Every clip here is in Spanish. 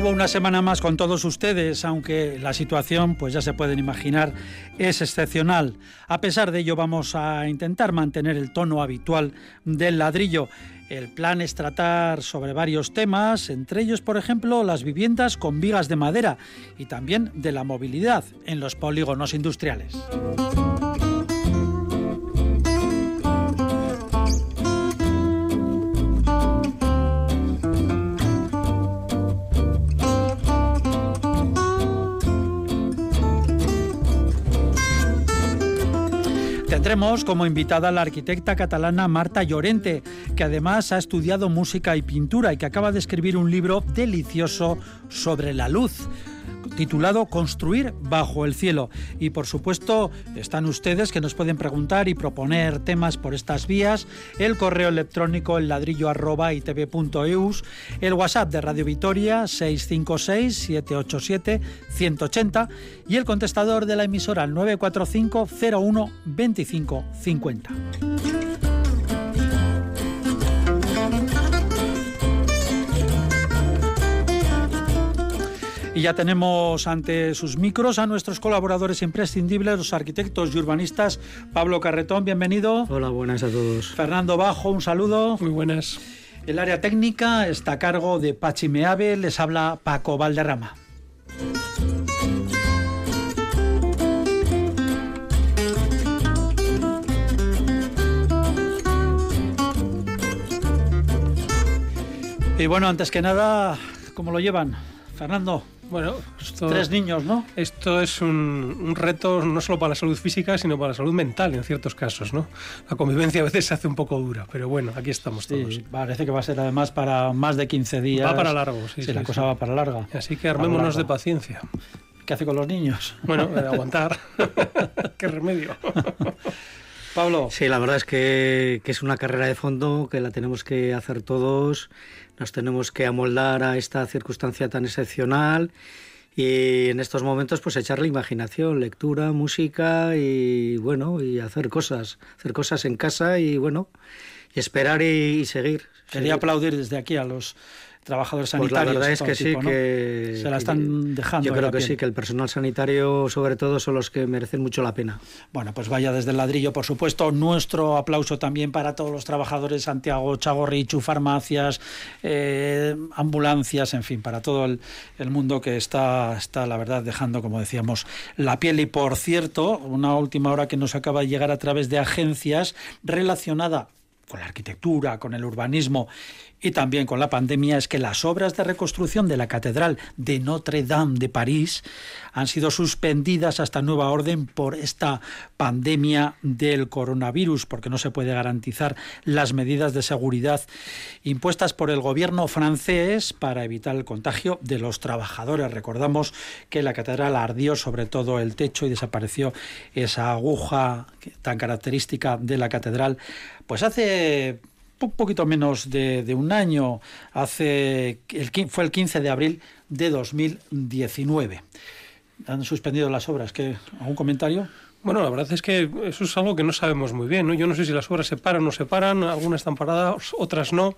Nuevo una semana más con todos ustedes, aunque la situación, pues ya se pueden imaginar, es excepcional. A pesar de ello vamos a intentar mantener el tono habitual del ladrillo. El plan es tratar sobre varios temas, entre ellos, por ejemplo, las viviendas con vigas de madera y también de la movilidad en los polígonos industriales. Tendremos como invitada a la arquitecta catalana Marta Llorente, que además ha estudiado música y pintura y que acaba de escribir un libro delicioso sobre la luz titulado Construir bajo el cielo. Y por supuesto están ustedes que nos pueden preguntar y proponer temas por estas vías, el correo electrónico el ladrillo itv.eus, el WhatsApp de Radio Vitoria 656-787-180 y el contestador de la emisora 945 01 25 50. Y ya tenemos ante sus micros a nuestros colaboradores imprescindibles, los arquitectos y urbanistas. Pablo Carretón, bienvenido. Hola, buenas a todos. Fernando Bajo, un saludo. Muy buenas. El área técnica está a cargo de Pachi Meave, les habla Paco Valderrama. Y bueno, antes que nada, ¿cómo lo llevan? Fernando. Bueno, esto, tres niños, ¿no? Esto es un, un, reto no solo para la salud física, sino para la salud mental en ciertos casos, ¿no? La convivencia a veces se hace un poco dura, pero bueno, aquí estamos todos. Sí, parece que va a ser además para más de 15 días. Va para largo, sí. Sí, sí la sí. cosa va para larga. Así que armémonos de paciencia. ¿Qué hace con los niños? Bueno, eh, aguantar. ¿Qué remedio? Pablo. Sí, la verdad es que, que, es una carrera de fondo que la tenemos que hacer todos, nos tenemos que amoldar a esta circunstancia tan excepcional y en estos momentos pues echarle imaginación, lectura, música y bueno, y hacer cosas, hacer cosas en casa y bueno, y esperar y, y seguir. Quería seguir. aplaudir desde aquí a los trabajadores Pues sanitarios. la verdad es que tipo, sí, ¿no? que se la están dejando. Yo creo que sí, que el personal sanitario, sobre todo, son los que merecen mucho la pena. Bueno, pues vaya desde el ladrillo, por supuesto. Nuestro aplauso también para todos los trabajadores Santiago, Chagorrichu, farmacias, eh, ambulancias, en fin, para todo el, el, mundo que está, está, la verdad, dejando, como decíamos, la piel. Y por cierto, una última hora que nos acaba de llegar a través de agencias relacionada con la arquitectura, con el urbanismo y también con la pandemia es que las obras de reconstrucción de la Catedral de Notre Dame de París han sido suspendidas hasta nueva orden por esta pandemia del coronavirus, porque no se puede garantizar las medidas de seguridad impuestas por el gobierno francés para evitar el contagio de los trabajadores. Recordamos que la catedral ardió sobre todo el techo y desapareció esa aguja tan característica de la catedral. Pues hace un poquito menos de, de, un año, hace el, fue el 15 de abril de 2019. Han suspendido las obras. ¿Qué, ¿Algún comentario? Bueno, la verdad es que eso es algo que no sabemos muy bien. ¿no? Yo no sé si las obras se paran o no se paran, algunas están paradas, otras no.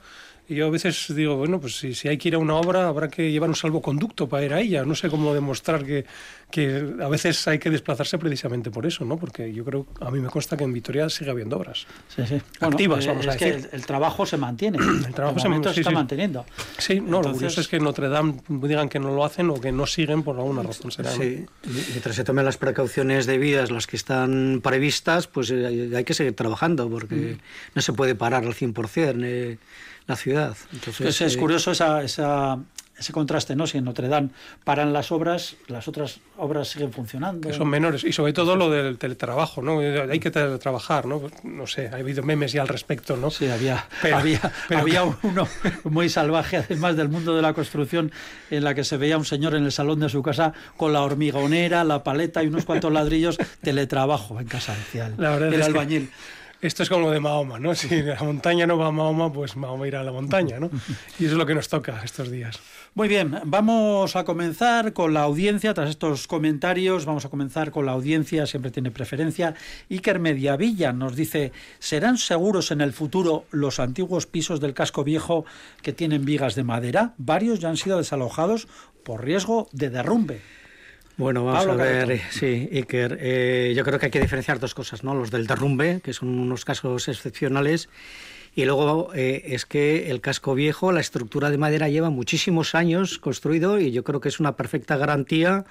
Y yo a veces digo, bueno, pues si, si, hay que ir a una obra habrá que llevar un salvoconducto para ir a ella. No sé cómo demostrar que, que a veces hay que desplazarse precisamente por eso, ¿no? Porque yo creo, a mí me consta que en Vitoria sigue habiendo obras. Sí, sí. Activas, bueno, vamos es a decir. Que el, el, trabajo se mantiene. El trabajo de se, momento sí, se está sí. manteniendo. Sí, no, Entonces... lo curioso es que Notre Dame digan que no lo hacen o que no siguen por alguna razón. Será, sí, ¿no? mientras se tomen las precauciones debidas, las que están previstas, pues eh, hay que seguir trabajando porque mm. no se puede parar al 100% eh, la ciudad. Entonces, pues es eh, curioso esa, esa ese contraste, ¿no? Si en Notre Dame paran las obras, las otras obras siguen funcionando. Que son menores. Y sobre todo lo del teletrabajo, ¿no? Hay que teletrabajar, ¿no? No sé, ha habido memes ya al respecto, ¿no? Sí, había, había, había uno muy salvaje, además del mundo de la construcción, en la que se veía un señor en el salón de su casa con la hormigonera, la paleta y unos cuantos ladrillos, teletrabajo en casa, decía la verdad el albañil. Esto es como lo de Mahoma, ¿no? Si la montaña no va a Mahoma, pues Mahoma irá a la montaña, ¿no? Y eso es lo que nos toca estos días. Muy bien, vamos a comenzar con la audiencia. Tras estos comentarios, vamos a comenzar con la audiencia, siempre tiene preferencia. Iker Mediavilla nos dice: ¿serán seguros en el futuro los antiguos pisos del casco viejo que tienen vigas de madera? Varios ya han sido desalojados por riesgo de derrumbe. Bueno, vamos a ver, sí, Iker. Eh, yo creo que hay que diferenciar dos cosas, ¿no? Los del derrumbe, que son unos casos excepcionales, y luego eh, es que el casco viejo, la estructura de madera lleva muchísimos años construido y yo creo que es una perfecta garantía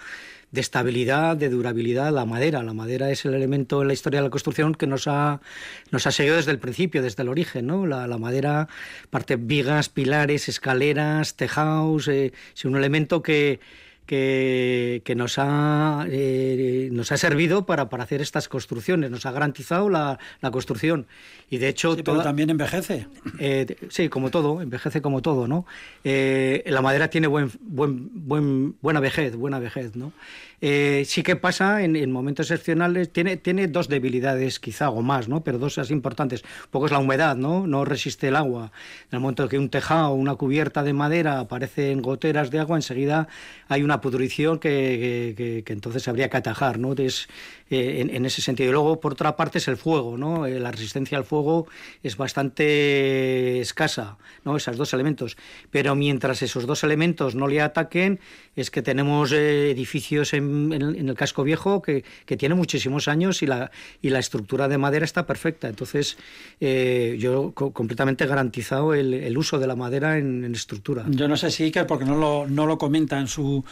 de estabilidad, de durabilidad, la madera. La madera es el elemento en la historia de la construcción que nos ha, nos ha seguido desde el principio, desde el origen. ¿no? La, madera, parte vigas, pilares, escaleras, tejados, eh, es un elemento que que, nos, ha, eh, nos ha servido para, para hacer estas construcciones, nos ha garantizado la, la construcción. Y de hecho... también envejece. Eh, sí, como todo, envejece como todo, ¿no? Eh, la madera tiene buen, buen, buen, buena vejez, buena vejez, ¿no? Eh, sí que pasa en, momentos excepcionales, tiene, tiene dos debilidades quizá o más, ¿no? pero dos así importantes. Un poco es la humedad, ¿no? no resiste el agua. En el momento que un tejado, una cubierta de madera aparece en goteras de agua, enseguida hay una pudrición que, que, entonces habría que atajar. ¿no? Es, eh, en, ese sentido. Y luego, por otra parte, es el fuego. ¿no? Eh, la resistencia al fuego es bastante escasa, ¿no? esos dos elementos. Pero mientras esos dos elementos no le ataquen, es que tenemos edificios en en, el casco viejo que, que, tiene muchísimos años y la, y la estructura de madera está perfecta. Entonces, eh, yo completamente garantizado el, el, uso de la madera en, estructura. Yo no sé si Iker, porque no lo, no lo comenta en su,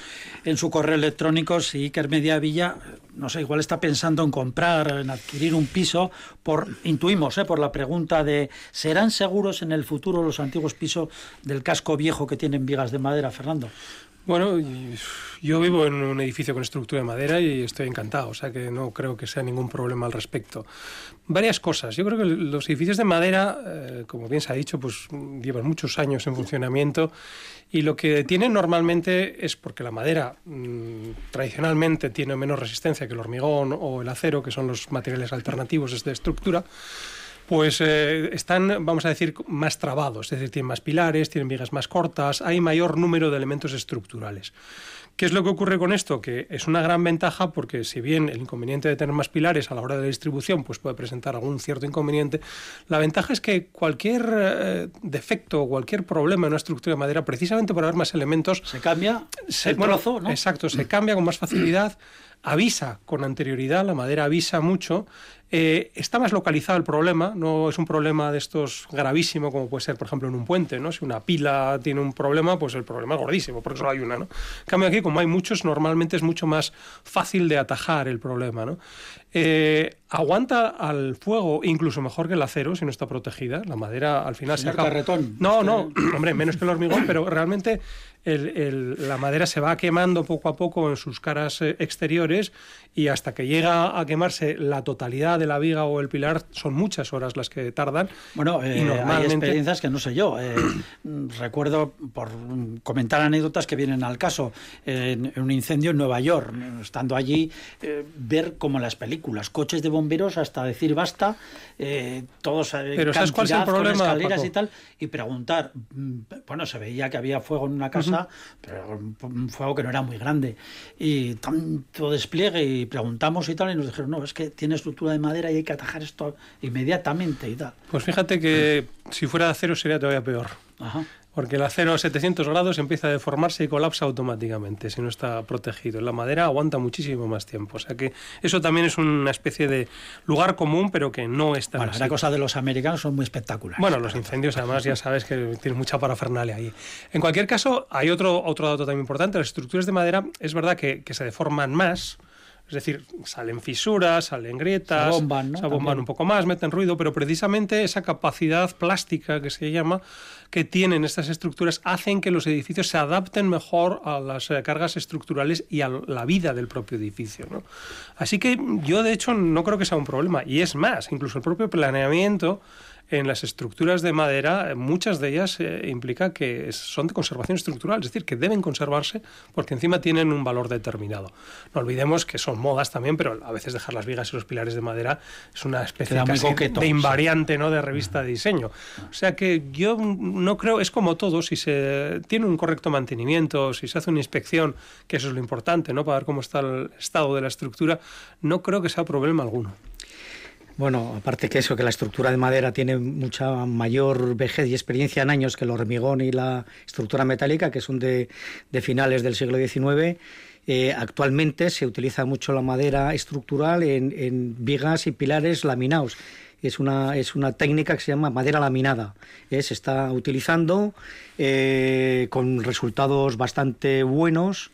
en su correo electrónico, si Iker Media Villa, no sé, igual está pensando en comprar, en adquirir un piso, por intuimos, ¿eh? por la pregunta de ¿serán seguros en el futuro los antiguos pisos del casco viejo que tienen vigas de madera, Fernando? Bueno, yo vivo en un edificio con estructura de madera y estoy encantado, o sea que no creo que sea ningún problema al respecto. Varias cosas. Yo creo que los edificios de madera, eh, como bien se ha dicho, pues llevan muchos años en funcionamiento y lo que tienen normalmente es porque la madera mm, tradicionalmente tiene menos resistencia que el hormigón o el acero, que son los materiales alternativos de estructura pues eh, están, vamos a decir, más trabados, es decir, tienen más pilares, tienen vigas más cortas, hay mayor número de elementos estructurales. ¿Qué es lo que ocurre con esto? Que es una gran ventaja porque si bien el inconveniente de tener más pilares a la hora de la distribución pues puede presentar algún cierto inconveniente, la ventaja es que cualquier eh, defecto o cualquier problema en una estructura de madera, precisamente por haber más elementos... Se cambia se, el trozo, ¿no? Exacto, se cambia con más facilidad avisa con anterioridad, la madera avisa mucho, eh, está más localizado el problema, no es un problema de estos gravísimo como puede ser, por ejemplo, en un puente, ¿no? Si una pila tiene un problema, pues el problema es gordísimo, porque solo hay una, ¿no? En cambio aquí, como hay muchos, normalmente es mucho más fácil de atajar el problema, ¿no? Eh, aguanta al fuego incluso mejor que el acero si no está protegida. La madera al final se acaba... carretón. No, no, hombre, menos que el hormigón, pero realmente la madera se va quemando poco a poco en sus caras eh, exteriores y hasta que llega a quemarse la totalidad de la viga o el pilar son muchas horas las que tardan. Bueno, eh, hay experiencias que no sé yo. Eh, recuerdo, por comentar anécdotas que vienen al caso, en, un incendio en Nueva York, estando allí, ver como en las películas, coches de bomberos hasta decir basta, todos Pero ¿sabes cuál es el problema, escaleras y tal, y preguntar, mm, bueno, se veía que había fuego en una casa, pero un fuego que no era muy grande. Y tanto despliegue y preguntamos y tal, y nos dijeron, no, es que tiene estructura de madera y hay que atajar esto inmediatamente y tal. Pues fíjate que si fuera de acero sería todavía peor. Porque el acero a 700 grados empieza a deformarse y colapsa automáticamente si no está protegido. La madera aguanta muchísimo más tiempo. O sea que eso también es una especie de lugar común, pero que no está. Bueno, la cosa de los americanos son muy espectaculares. Bueno, los incendios además ya sabes que tienen mucha parafernalia ahí. En cualquier caso, hay otro, otro dato también importante. Las estructuras de madera es verdad que, que se deforman más Es decir, salen fisuras, salen grietas, se bomban, ¿no? se bomban un poco más, meten ruido, pero precisamente esa capacidad plástica que se llama que tienen estas estructuras hacen que los edificios se adapten mejor a las eh, cargas estructurales y a la vida del propio edificio. ¿no? Así que yo, de hecho, no creo que sea un problema. Y es más, incluso el propio planeamiento en las estructuras de madera, muchas de ellas eh, implica que son de conservación estructural, es decir, que deben conservarse porque encima tienen un valor determinado. No olvidemos que son modas también, pero a veces dejar las vigas y los pilares de madera es una especie casi de invariante ¿no? de revista de diseño. O sea que yo no creo, es como todo, si se tiene un correcto mantenimiento, si se hace una inspección, que eso es lo importante, ¿no? para ver cómo está el estado de la estructura, no creo que sea problema alguno. Bueno, aparte que eso, que la estructura de madera tiene mucha mayor vejez y experiencia en años que el hormigón y la estructura metálica, que son de, finales del siglo XIX, eh, actualmente se utiliza mucho la madera estructural en, vigas y pilares laminados. Es una, es una técnica que se llama madera laminada. Eh, se está utilizando eh, con resultados bastante buenos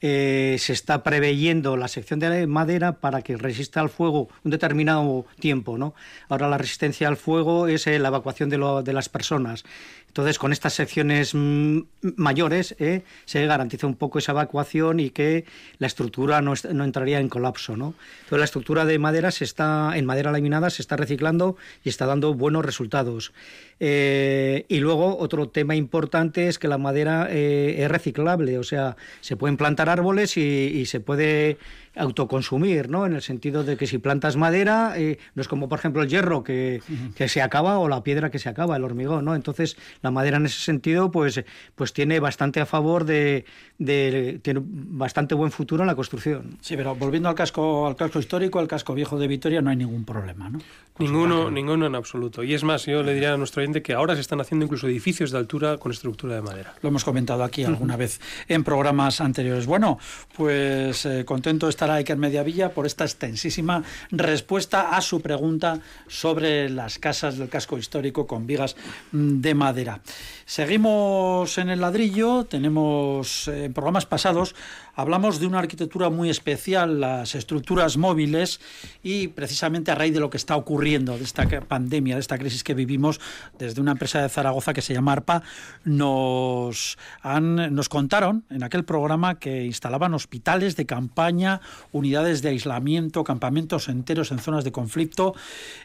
eh, se está preveyendo la sección de madera para que resista al fuego un determinado tiempo. ¿no? Ahora la resistencia al fuego es eh, la evacuación de, de las personas. Entonces, con estas secciones mm, mayores eh, se garantiza un poco esa evacuación y que la estructura no, entraría en colapso. ¿no? Entonces, la estructura de madera se está, en madera laminada se está reciclando y está dando buenos resultados. Eh, y luego, otro tema importante es que la madera eh, es reciclable, o sea, se pueden plantar árboles y se puede autoconsumir, ¿no? En el sentido de que si plantas madera, eh, no es como por ejemplo el hierro que, que, se acaba o la piedra que se acaba, el hormigón, ¿no? Entonces la madera en ese sentido pues, pues tiene bastante a favor de, de, tiene bastante buen futuro en la construcción. Sí, pero volviendo al casco, al casco histórico, al casco viejo de Vitoria, no hay ningún problema, ¿no? ninguno, ninguno en absoluto. Y es más, yo le diría a nuestro oyente que ahora se están haciendo incluso edificios de altura con estructura de madera. Lo hemos comentado aquí alguna vez en programas anteriores. Bueno, pues eh, contento de estará Iker Mediavilla por esta extensísima respuesta a su pregunta sobre las casas del casco histórico con vigas de madera. Seguimos en el ladrillo, tenemos eh, en programas pasados hablamos de una arquitectura muy especial, las estructuras móviles, y precisamente a raíz de lo que está ocurriendo, de esta pandemia, de esta crisis que vivimos, desde una empresa de Zaragoza que se llama ARPA, nos, han, nos contaron en aquel programa que instalaban hospitales de campaña, unidades de aislamiento, campamentos enteros en zonas de conflicto,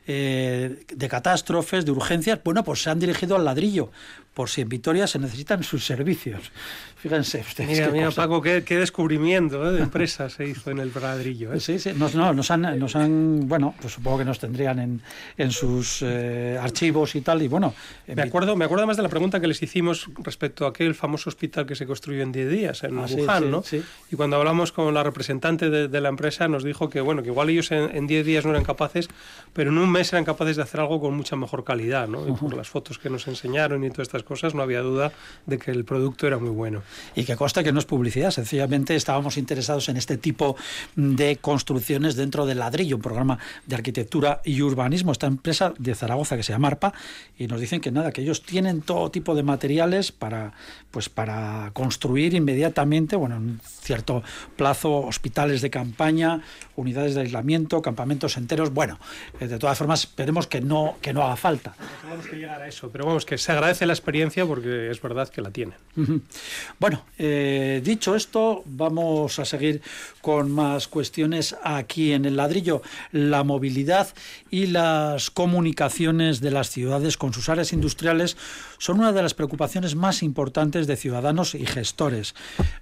eh, de catástrofes, de urgencias. Bueno, pues se han dirigido al ladrillo, por si en Vitoria se necesitan sus servicios. Fíjense ustedes. Mira, mira Paco, qué, descubrimiento ¿eh? de empresa se hizo en el ladrillo. ¿eh? Sí, sí, nos, no, nos, han, nos han, bueno, pues supongo que nos tendrían en, en sus eh, archivos y tal, y bueno. Me acuerdo, me acuerdo más de la pregunta que les hicimos respecto a aquel famoso hospital que se construyó en 10 días, en ah, Wuhan, ¿no? Y cuando hablamos con la representante de, la empresa nos dijo que, bueno, que igual ellos en 10 días no eran capaces, pero en un mes eran capaces de hacer algo con mucha mejor calidad, ¿no? Y por las fotos que nos enseñaron y todas estas cosas no había duda de que el producto era muy bueno. Y que consta que no es publicidad, sencillamente estábamos interesados en este tipo de construcciones dentro del ladrillo, un programa de arquitectura y urbanismo, esta empresa de Zaragoza que se llama ARPA, y nos dicen que nada, que ellos tienen todo tipo de materiales para, pues para construir inmediatamente, bueno, en cierto plazo, hospitales de campaña, unidades de aislamiento, campamentos enteros, bueno, eh, de todas formas esperemos que no, que no haga falta. Tenemos que llegar a eso, pero vamos, que se agradece la experiencia porque es verdad que la tienen. Bueno, eh, dicho esto, vamos a seguir con más cuestiones aquí en el ladrillo. La movilidad y las comunicaciones de las ciudades con sus áreas industriales son una de las preocupaciones más importantes de ciudadanos y gestores.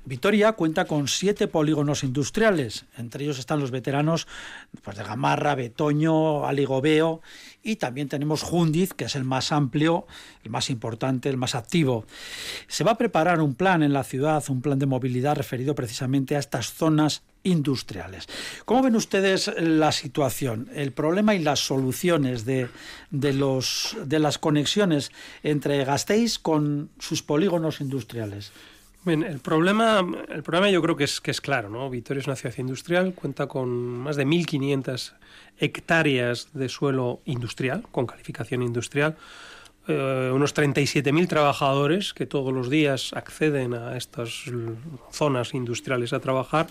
Vitoria cuenta con siete polígonos industriales, entre ellos están los veteranos pues, de Gamarra, Betoño, Aligobeo y también tenemos Jundiz, que es el más amplio, el más importante, el más activo. Se va a preparar un plan en la ciudad, un plan de movilidad referido precisamente a estas zonas industriales. ¿Cómo ven ustedes la situación, el problema y las soluciones de, los, de las conexiones entre Gasteiz con sus polígonos industriales? El problema, el problema yo creo que es, que es claro, ¿no? Vitoria es una ciudad industrial, cuenta con más de 1.500 hectáreas de suelo industrial, con calificación industrial, eh, unos 37.000 trabajadores que todos los días acceden a estas zonas industriales a trabajar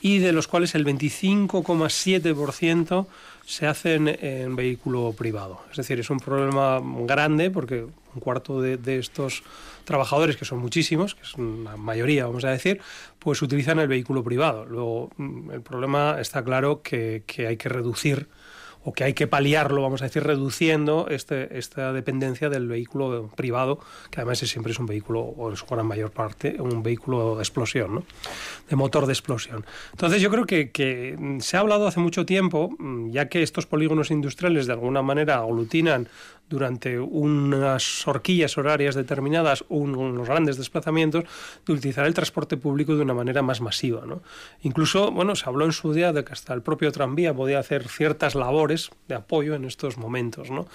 y de los cuales el 25,7% se hacen en vehículo privado. Es decir, es un problema grande porque un cuarto de, estos trabajadores, que son muchísimos, que es una mayoría, vamos a decir, pues utilizan el vehículo privado. Luego, mm, el problema está claro que, que hay que reducir o que hay que paliarlo, vamos a decir, reduciendo este, esta dependencia del vehículo privado, que además siempre es un vehículo, o en su gran mayor parte, un vehículo de explosión, ¿no? de motor de explosión. Entonces yo creo que, se ha hablado hace mucho tiempo, mm, ya que estos polígonos industriales de alguna manera aglutinan durante unas horquillas horarias determinadas, unos grandes desplazamientos, de utilizar el transporte público de una manera más masiva. ¿no? Incluso, bueno, se habló en su día de que hasta el propio tranvía podía hacer ciertas labores de apoyo en estos momentos. ¿no?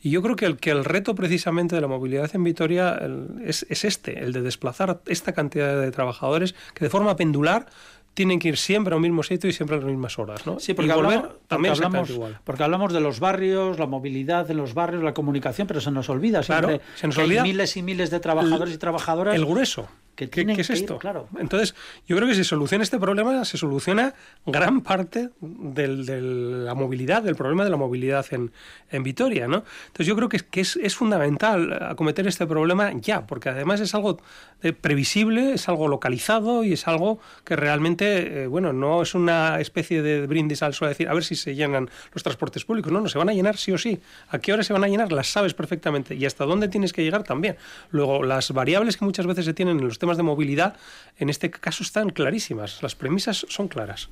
Y yo creo que el, que el reto precisamente de la movilidad en Vitoria es este, el de desplazar esta cantidad de trabajadores que de forma pendular tienen que ir siempre a un mismo sitio y siempre a las mismas horas, ¿no? Sí, porque, hablamos, también hablamos, igual. porque hablamos de los barrios, la movilidad de los barrios, la comunicación, pero se nos olvida siempre se nos olvida miles y miles de trabajadores y trabajadoras. El grueso. ¿Qué, es esto? claro. Entonces, yo creo que si soluciona este problema, se soluciona gran parte de la movilidad, del problema de la movilidad en, en Vitoria, ¿no? Entonces, yo creo que, que es, es, fundamental acometer este problema ya, porque además es algo eh, previsible, es algo localizado y es algo que realmente, eh, bueno, no es una especie de brindis al sol decir, a ver si se llenan los transportes públicos. No, no, se van a llenar sí o sí. ¿A qué hora se van a llenar? Las sabes perfectamente. Y hasta dónde tienes que llegar también. Luego, las variables que muchas veces se tienen en los temas de movilidad, en este caso están clarísimas. Las premisas son claras.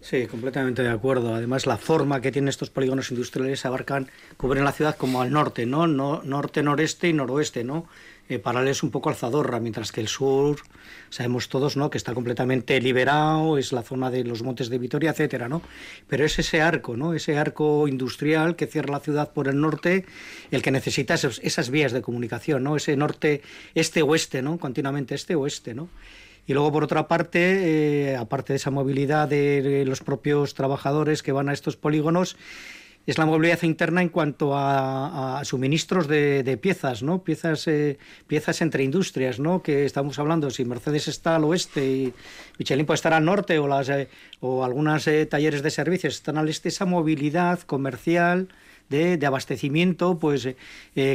Sí, completamente de acuerdo. Además, la forma que tienen estos polígonos industriales abarcan, cubren la ciudad como al norte, ¿no? no norte, noreste y noroeste, ¿no? Eh, paralelos un poco al Zadorra, mientras que el sur, sabemos todos, ¿no? Que está completamente liberado, es la zona de los montes de Vitoria, etcétera, ¿no? Pero es ese arco, ¿no? Ese arco industrial que cierra la ciudad por el norte, el que necesita esas vías de comunicación, ¿no? Ese norte, este-oeste, ¿no? Continuamente este-oeste, ¿no? Y luego, por otra parte, eh, aparte de esa movilidad de los propios trabajadores que van a estos polígonos, es la movilidad interna en cuanto a, suministros de, piezas, ¿no? Piezas, eh, piezas entre industrias, ¿no? Que estamos hablando, si Mercedes está al oeste y Michelin puede estar al norte o, las, eh, o algunos talleres de servicios están al este, esa movilidad comercial de, abastecimiento, pues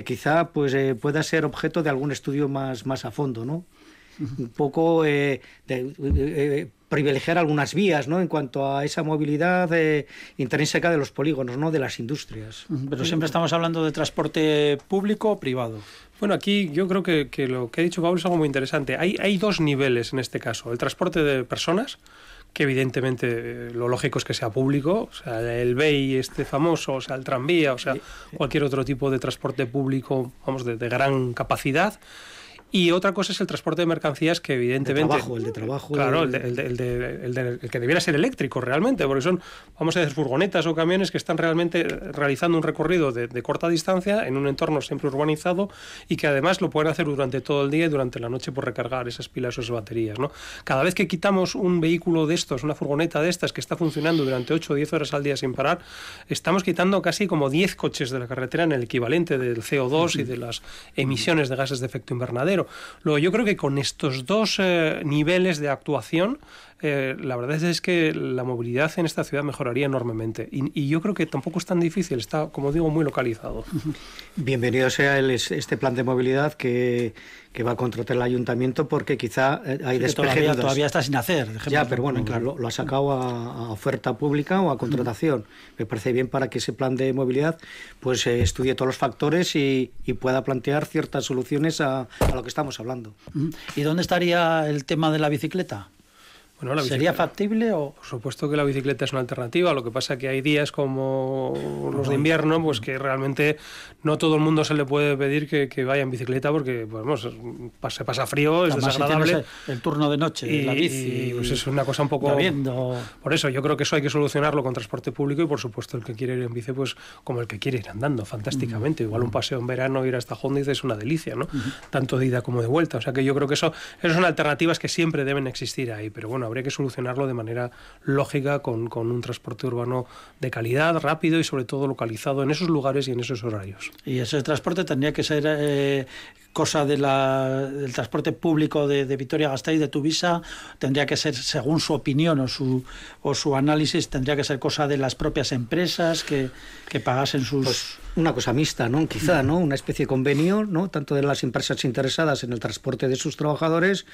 quizá pues, pueda ser objeto de algún estudio más, más a fondo, ¿no? Un poco eh, de, eh, privilegiar algunas vías ¿no? en cuanto a esa movilidad eh, intrínseca de los polígonos, ¿no? de las industrias. Pero siempre estamos hablando de transporte público o privado. Bueno, aquí yo creo que, lo que ha dicho Pablo es algo muy interesante. Hay, hay dos niveles en este caso. El transporte de personas, que evidentemente lo lógico es que sea público, o sea, el BEI este famoso, o sea, el tranvía, o sea, cualquier otro tipo de transporte público, vamos, de, de gran capacidad. Y otra cosa es el transporte de mercancías que evidentemente... El de trabajo, el de trabajo. Claro, el, el, que debiera ser eléctrico realmente, porque son, vamos a decir, furgonetas o camiones que están realmente realizando un recorrido de, corta distancia en un entorno siempre urbanizado y que además lo pueden hacer durante todo el día y durante la noche por recargar esas pilas o esas baterías. ¿no? Cada vez que quitamos un vehículo de estos, una furgoneta de estas que está funcionando durante 8 o 10 horas al día sin parar, estamos quitando casi como 10 coches de la carretera en el equivalente del CO2 y de las emisiones de gases de efecto invernadero Luego, yo creo que con estos dos eh, niveles de actuación, eh, la verdad es que la movilidad en esta ciudad mejoraría enormemente. Y, yo creo que tampoco es tan difícil, está, como digo, muy localizado. Bienvenido sea este plan de movilidad que, que va a contratar el ayuntamiento porque quizá eh, hay despeje todavía, está sin hacer. Ya, pero bueno, claro, lo, ha sacado a, oferta pública o a contratación. Me parece bien para que ese plan de movilidad pues eh, estudie todos los factores y, pueda plantear ciertas soluciones a, a lo que estamos hablando. ¿Y dónde estaría el tema de la bicicleta? ¿Sería factible o...? Por supuesto que la bicicleta es una alternativa, lo que pasa que hay días como los de invierno, pues que realmente no todo el mundo se le puede pedir que, vaya en bicicleta porque pues, se pasa frío, es desagradable. el, turno de noche, y, la bici... pues es una cosa un poco... Por eso yo creo que eso hay que solucionarlo con transporte público y por supuesto el que quiere ir en bici, pues como el que quiere ir andando, fantásticamente. Igual un paseo en verano, ir hasta Hondiz es una delicia, ¿no? Tanto de ida como de vuelta. O sea que yo creo que eso, esas son alternativas que siempre deben existir ahí, pero bueno, habría que solucionarlo de manera lógica con, con, un transporte urbano de calidad, rápido y sobre todo localizado en esos lugares y en esos horarios. Y ese transporte tendría que ser eh, cosa de la, del transporte público de, de Vitoria-Gasteiz, de Tuvisa, tendría que ser, según su opinión o su, o su análisis, tendría que ser cosa de las propias empresas que, que pagasen sus... Pues una cosa mixta, ¿no? Quizá, ¿no? Una especie de convenio, ¿no? Tanto de las empresas interesadas en el transporte de sus trabajadores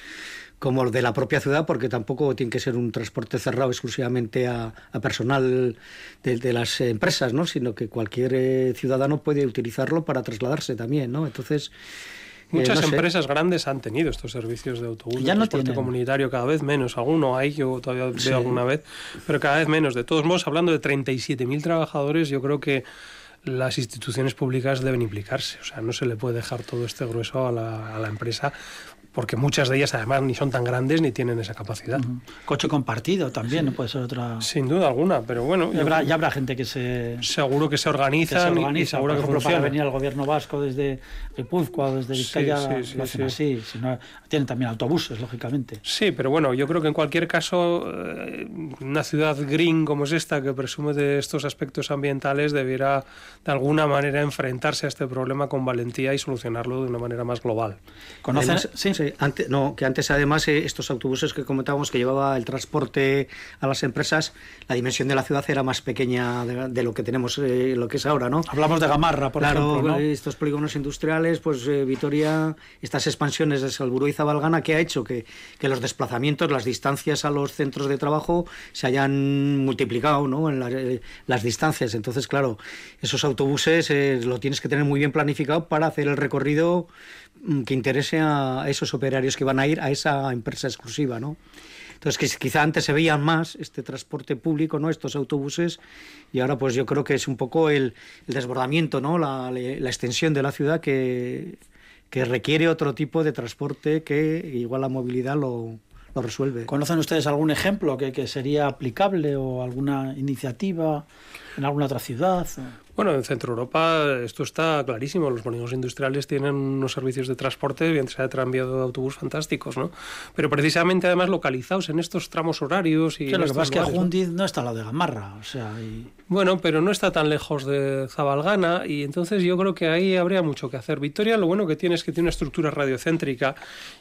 como de la propia ciudad, porque tampoco tiene que ser un transporte cerrado exclusivamente a, a personal de, de, las empresas, ¿no? sino que cualquier eh, ciudadano puede utilizarlo para trasladarse también. ¿no? Entonces, Muchas eh, no empresas sé. grandes han tenido estos servicios de autobús ya de no transporte tienen. comunitario, cada vez menos. Alguno hay, yo todavía Sí. veo alguna vez, pero cada vez menos. De todos modos, hablando de 37.000 trabajadores, yo creo que las instituciones públicas deben implicarse. O sea, no se le puede dejar todo este grueso a la, a la empresa, porque muchas de ellas además ni son tan grandes ni tienen esa capacidad. Coche compartido también, no puede ser otra... Sin duda alguna, pero bueno, Ya habrá, ya habrá gente que se, seguro que se que se organizan y- organiza, seguro por que ejemplo, para funciona. venir al gobierno vasco desde Guipúzcoa o desde Sí, Vizcaya, sí, sí, lo hacen sí. así. Si no, tienen también autobuses, lógicamente. Sí, pero bueno, yo creo que en cualquier caso, eh, una ciudad green como es esta, que presume de estos aspectos ambientales, debiera de alguna manera enfrentarse a este problema con valentía y solucionarlo de una manera más global. ¿Conocen? Además, sí. Sí, ante- no, que antes además eh, estos autobuses que comentábamos que llevaba el transporte a las empresas, la dimensión de la ciudad era más pequeña de, de lo que tenemos, eh, lo que es ahora, ¿no? Hablamos de Gamarra, por claro, ejemplo, ¿no? eh, estos polígonos industriales, pues eh, Vitoria, estas expansiones de Salburú y Zabalgana, que ha hecho que, que los desplazamientos, las distancias a los centros de trabajo se hayan multiplicado, ¿no? En la- eh, las distancias. Entonces, claro, esos autobuses eh, lo tienes que tener muy bien planificado para hacer el recorrido que interese a esos operarios que van a ir a esa empresa exclusiva, ¿no? Entonces, que quizá antes se veían más este transporte público, ¿no? Estos autobuses, y ahora pues yo creo que es un poco el, el desbordamiento, ¿no? La, la extensión de la ciudad que, que requiere otro tipo de transporte que igual la movilidad lo, lo resuelve. ¿Conocen ustedes algún ejemplo que, que sería aplicable o alguna iniciativa en alguna otra ciudad? Bueno, en Centro Europa esto está clarísimo. Los polígonos industriales tienen unos servicios de transporte, bien sea de tranvía o de autobús, fantásticos, ¿no? Pero precisamente además localizados en estos tramos horarios y Sí, lo que pasa es que. Jundiz no está al lado de Gamarra, o sea, y- Bueno, pero no está tan lejos de Zabalgana y entonces yo creo que ahí habría mucho que hacer. Victoria lo bueno que tiene es que tiene una estructura radiocéntrica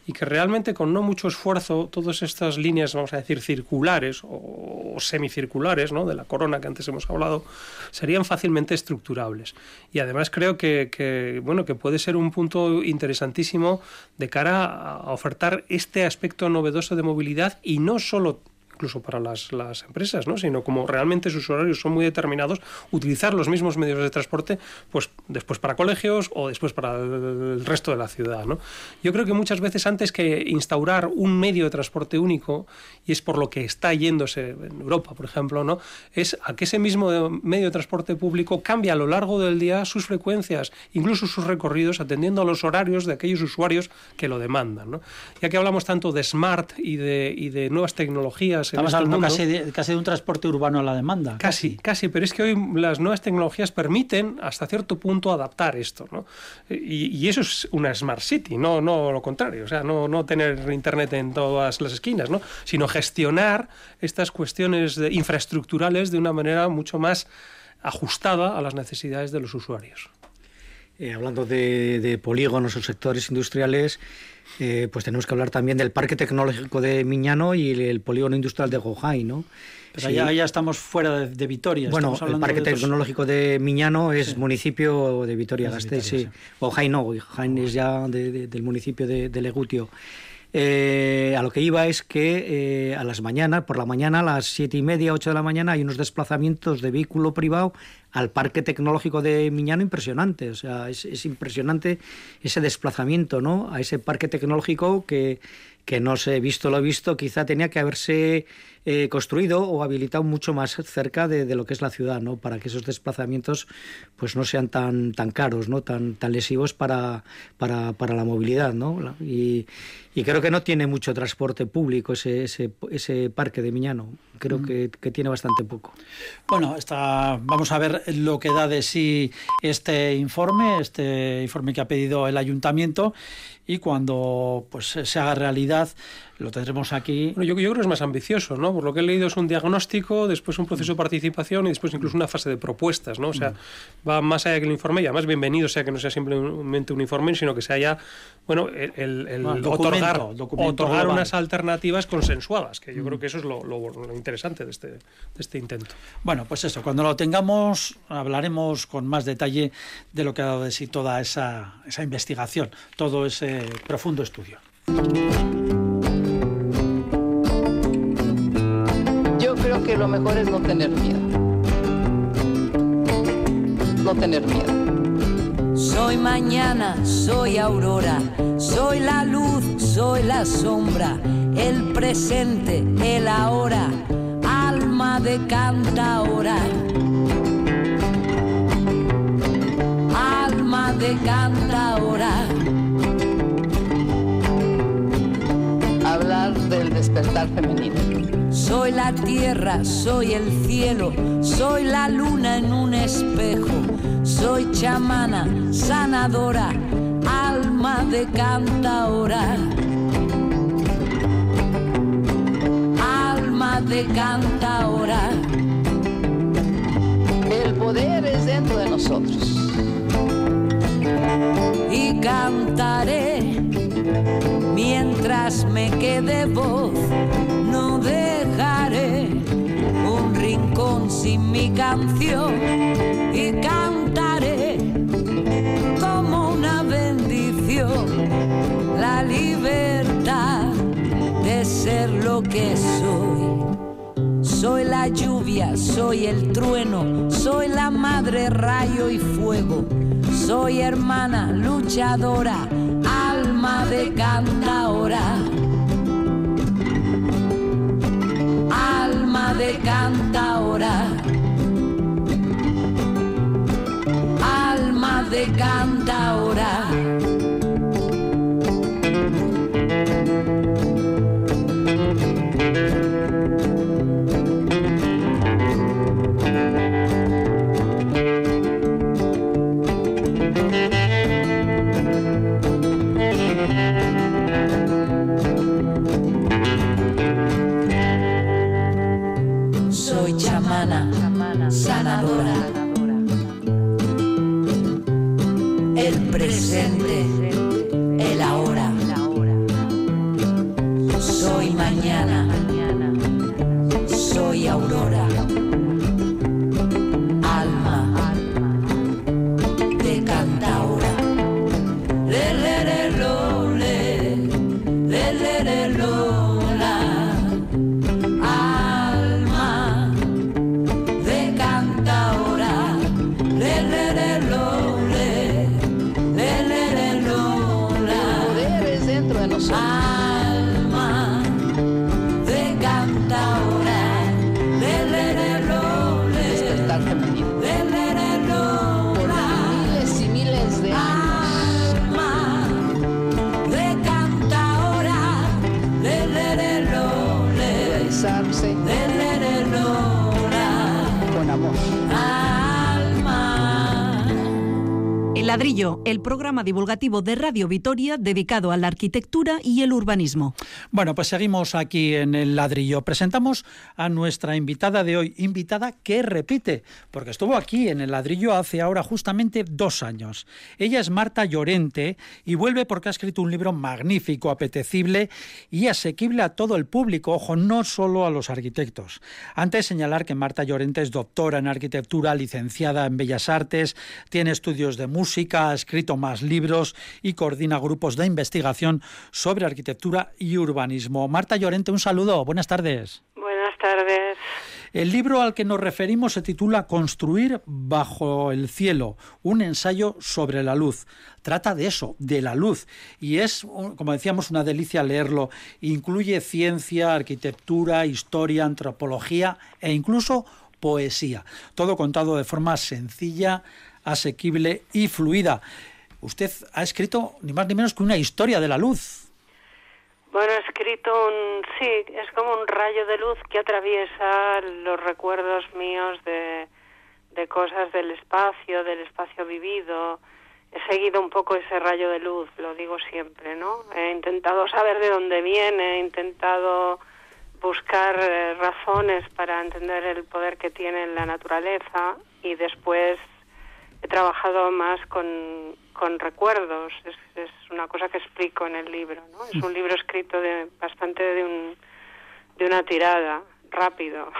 y que realmente con no mucho esfuerzo todas estas líneas, vamos a decir, circulares o, o semicirculares, ¿no? de la corona que antes hemos hablado, serían fácilmente estructurables. Y además creo que, bueno, que puede ser un punto interesantísimo de cara a ofertar este aspecto novedoso de movilidad y no solo incluso para las, las empresas, ¿no? sino como realmente sus horarios son muy determinados, utilizar los mismos medios de transporte, pues después para colegios o después para el resto de la ciudad. ¿no? Yo creo que muchas veces antes que instaurar un medio de transporte único, y es por lo que está yéndose en Europa, por ejemplo, ¿no? es a que ese mismo medio de transporte público cambie a lo largo del día sus frecuencias, incluso sus recorridos, atendiendo a los horarios de aquellos usuarios que lo demandan. ¿no? Ya que hablamos tanto de smart y de, y de nuevas tecnologías, en estamos este hablando mundo, casi de, casi de un transporte urbano a la demanda. Casi, casi, pero es que hoy las nuevas tecnologías permiten hasta cierto punto adaptar esto, ¿no? Y, y eso es una smart city, no, no lo contrario, o sea, no, no tener internet en todas las esquinas, ¿no? Sino gestionar estas cuestiones de- infraestructurales de una manera mucho más ajustada a las necesidades de los usuarios. Eh, hablando de, de polígonos o sectores industriales, eh, pues tenemos que hablar también del Parque Tecnológico de Miñano y el, el polígono industrial de Gojai, ¿no? Pero Sí. allá, allá estamos fuera de, de Vitoria. Bueno, el Parque de otros- Tecnológico de Miñano es Sí. municipio de Vitoria-Gasteiz, sí. Vitoria, Gojai no, Gojai es ya de- de- del municipio de, de Legutio. Eh, a lo que iba es que eh, a las mañanas, por la mañana, a las siete y media, ocho de la mañana, hay unos desplazamientos de vehículo privado al Parque Tecnológico de Miñano impresionante. O sea, es, es impresionante ese desplazamiento, ¿no? A ese parque tecnológico que, que no sé, visto lo visto, quizá tenía que haberse eh, construido o habilitado mucho más cerca de, lo que es la ciudad, ¿no? Para que esos desplazamientos pues no sean tan, tan caros, ¿no? Tan, tan lesivos para, para, para la movilidad, ¿no? Y, creo que no tiene mucho transporte público ese, ese parque de Miñano. Creo mm. que, que, tiene bastante poco. Bueno, está, vamos a ver lo que da de sí este informe, este informe que ha pedido el ayuntamiento y cuando pues se haga realidad lo tendremos aquí. Bueno, yo, yo, creo que es más ambicioso, ¿no? Por lo que he leído es un diagnóstico, después un proceso de participación y después incluso una fase de propuestas, ¿no? O sea, mm. va más allá que el informe y además bienvenido sea que no sea simplemente un informe, sino que se haya, bueno, el, el, otorgar, otorgar unas alternativas consensuadas, que yo creo mm. que eso es lo, lo, interesante de este, de este intento. Bueno, pues eso, cuando lo tengamos hablaremos con más detalle de lo que ha dado de sí toda esa, esa investigación, todo ese profundo estudio. que lo mejor es no tener miedo. No tener miedo. Soy mañana, soy aurora, soy la luz, soy la sombra, el presente, el ahora, alma de cantaora. Alma de cantaora. Hablar del despertar femenino soy la tierra, soy el cielo, soy la luna en un espejo, soy chamana, sanadora, alma de cantaora. Alma de cantaora. El poder es dentro de nosotros. Y cantaré mientras me quede voz, no dejaré un rincón sin mi canción y cantaré como una bendición la libertad de ser lo que soy. Soy la lluvia, soy el trueno, soy la madre rayo y fuego, soy hermana luchadora de cantaora. Alma de cantaora. Alma de cantaora. El programa divulgativo de Radio Vitoria dedicado a la arquitectura y el urbanismo. Bueno, pues seguimos aquí en el Ladrillo. Presentamos a nuestra invitada de hoy, invitada que repite, porque estuvo aquí en el Ladrillo hace ahora justamente dos años. Ella es Marta Llorente y vuelve porque ha escrito un libro magnífico, apetecible y asequible a todo el público, ojo, no solo a los arquitectos. Antes señalar que Marta Llorente es doctora en arquitectura, licenciada en Bellas Artes, tiene estudios de música, ha escrito más libros y coordina grupos de investigación sobre arquitectura y urbanismo. Marta Llorente, un saludo. Buenas tardes. Buenas tardes. El libro al que nos referimos se titula Construir bajo el cielo, un ensayo sobre la luz. Trata de eso, de la luz, y es, como decíamos, una delicia leerlo. Incluye ciencia, arquitectura, historia, antropología e incluso poesía. Todo contado de forma sencilla, asequible y fluida. Usted ha escrito ni más ni menos que una historia de la luz. Bueno, he escrito un, sí, es como un rayo de luz que atraviesa los recuerdos míos de, de cosas del espacio, del espacio vivido. He seguido un poco ese rayo de luz, lo digo siempre, ¿no? He intentado saber de dónde viene, he intentado buscar eh, razones para entender el poder que tiene la naturaleza y después he trabajado más con, con recuerdos. Es, es, una cosa que explico en el libro. ¿no? Es un libro escrito de bastante de, un, de una tirada, rápido.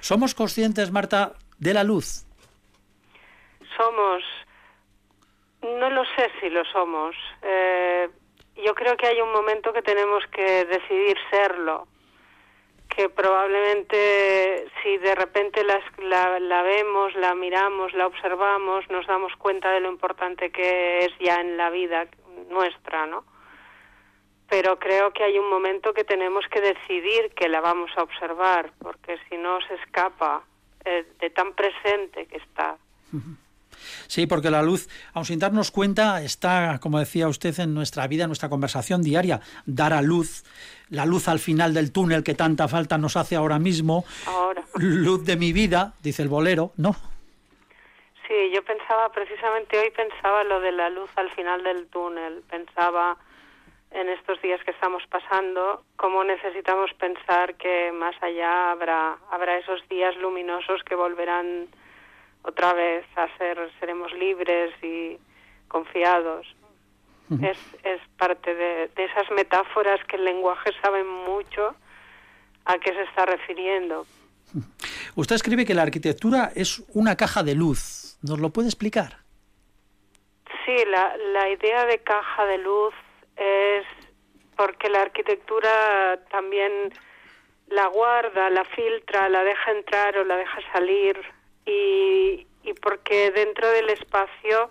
¿Somos conscientes, Marta, de la luz? Somos. No lo sé si lo somos. Eh, yo creo que hay un momento que tenemos que decidir serlo que probablemente si de repente la, la, vemos, la miramos, la observamos, nos damos cuenta de lo importante que es ya en la vida nuestra, ¿no? Pero creo que hay un momento que tenemos que decidir que la vamos a observar, porque si no se escapa eh, de tan presente que está. Sí, porque la luz, aun sin darnos cuenta, está, como decía usted, en nuestra vida, en nuestra conversación diaria. Dar a luz, la luz al final del túnel que tanta falta nos hace ahora mismo. Ahora. Luz de mi vida, dice el bolero, ¿no? Sí, yo pensaba, precisamente hoy pensaba lo de la luz al final del túnel. Pensaba en estos días que estamos pasando, cómo necesitamos pensar que más allá habrá, habrá esos días luminosos que volverán otra vez a ser, seremos libres y confiados. es, es parte de, de, esas metáforas que el lenguaje sabe mucho a qué se está refiriendo. Usted escribe que la arquitectura es una caja de luz. ¿Nos lo puede explicar? Sí, la, la idea de caja de luz es porque la arquitectura también la guarda, la filtra, la deja entrar o la deja salir y, y porque dentro del espacio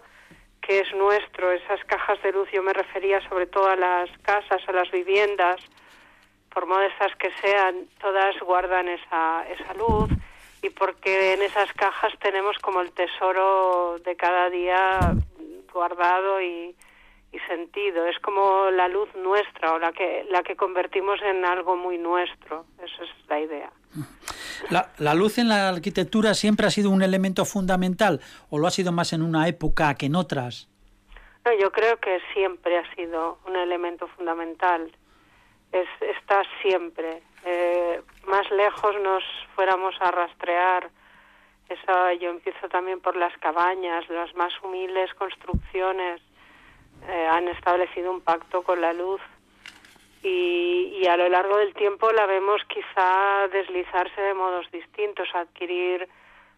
que es nuestro, esas cajas de luz, yo me refería sobre todo a las casas, a las viviendas, por modestas que sean, todas guardan esa, esa luz y porque en esas cajas tenemos como el tesoro de cada día guardado y, y sentido. Es como la luz nuestra o la que, la que convertimos en algo muy nuestro. Esa es la idea. La, la, luz en la arquitectura siempre ha sido un elemento fundamental o lo ha sido más en una época que en otras? No, yo creo que siempre ha sido un elemento fundamental. Es, está siempre. Eh, más lejos nos fuéramos a rastrear. Esa, yo empiezo también por las cabañas, las más humildes construcciones eh, han establecido un pacto con la luz y, y, a lo largo del tiempo la vemos quizá deslizarse de modos distintos, adquirir